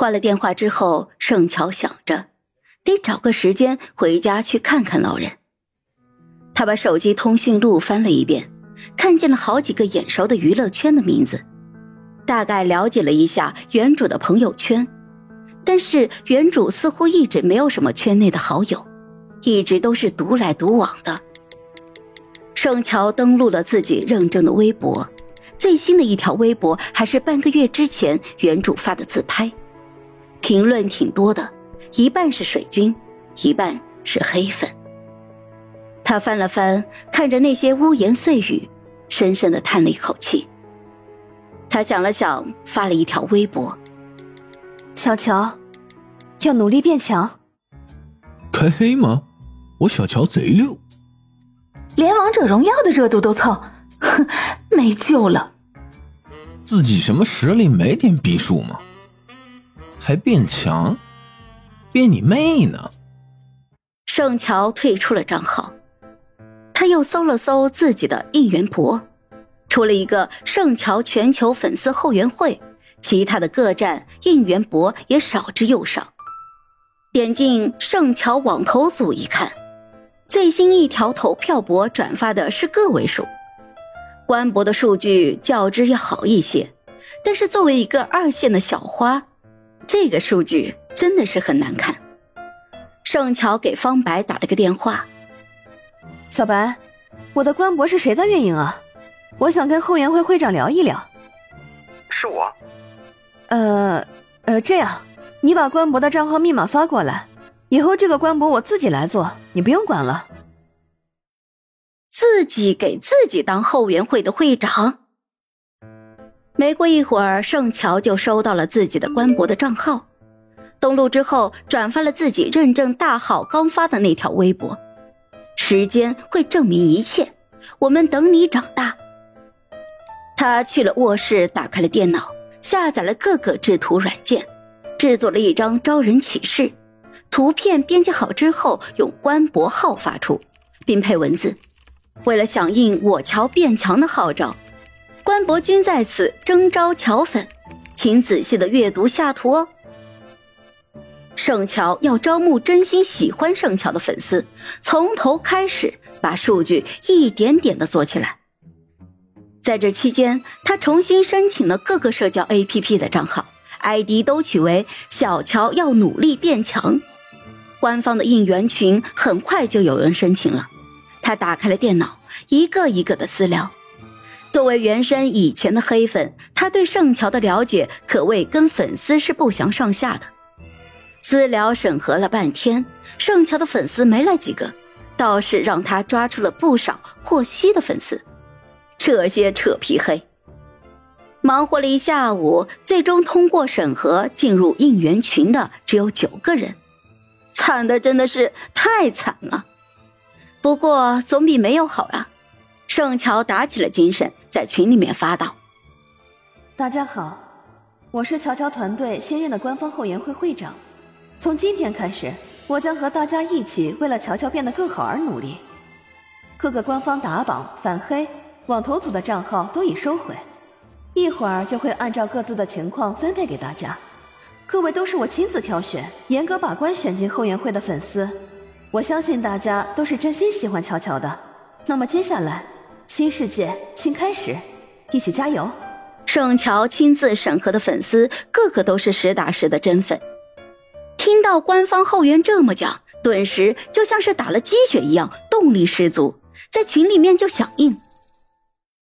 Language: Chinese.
挂了电话之后，盛乔想着得找个时间回家去看看老人。他把手机通讯录翻了一遍，看见了好几个眼熟的娱乐圈的名字，大概了解了一下原主的朋友圈，但是原主似乎一直没有什么圈内的好友，一直都是独来独往的。盛乔登录了自己认证的微博，最新的一条微博还是半个月之前原主发的自拍，评论挺多的，一半是水军，一半是黑粉。他翻了翻，看着那些污言碎语，深深的叹了一口气。他想了想，发了一条微博：“小乔，要努力变强。”开黑吗？我小乔贼溜。连王者荣耀的热度都蹭，哼，没救了。自己什么实力没点逼数吗？还变强？变你妹呢！盛乔退出了账号，他又搜了搜自己的应援博，除了一个盛乔全球粉丝后援会，其他的各站应援博也少之又少。点进盛乔网投组一看。最新一条投票博转发的是个位数，官博的数据较之要好一些，但是作为一个二线的小花，这个数据真的是很难看。盛乔给方白打了个电话：“小白，我的官博是谁在运营啊？我想跟后援会会长聊一聊。”“是我。”“呃呃，这样，你把官博的账号密码发过来。”以后这个官博我自己来做，你不用管了。自己给自己当后援会的会长。没过一会儿，盛乔就收到了自己的官博的账号，登录之后转发了自己认证大号刚发的那条微博：“时间会证明一切，我们等你长大。”他去了卧室，打开了电脑，下载了各个制图软件，制作了一张招人启事。图片编辑好之后，用官博号发出，并配文字。为了响应我乔变强的号召，官博君在此征招乔粉，请仔细的阅读下图哦。盛乔要招募真心喜欢盛乔的粉丝，从头开始把数据一点点的做起来。在这期间，他重新申请了各个社交 APP 的账号，ID 都取为“小乔要努力变强”。官方的应援群很快就有人申请了，他打开了电脑，一个一个的私聊。作为原身以前的黑粉，他对盛乔的了解可谓跟粉丝是不相上下的。私聊审核了半天，盛乔的粉丝没来几个，倒是让他抓出了不少霍希的粉丝。这些扯皮黑，忙活了一下午，最终通过审核进入应援群的只有九个人。惨的真的是太惨了，不过总比没有好啊！盛乔打起了精神，在群里面发道：“大家好，我是乔乔团队新任的官方后援会会长。从今天开始，我将和大家一起为了乔乔变得更好而努力。各个官方打榜、反黑、网投组的账号都已收回，一会儿就会按照各自的情况分配给大家。”各位都是我亲自挑选、严格把关选进后援会的粉丝，我相信大家都是真心喜欢乔乔的。那么接下来，新世界新开始，一起加油！盛乔亲自审核的粉丝，个个都是实打实的真粉。听到官方后援这么讲，顿时就像是打了鸡血一样，动力十足，在群里面就响应。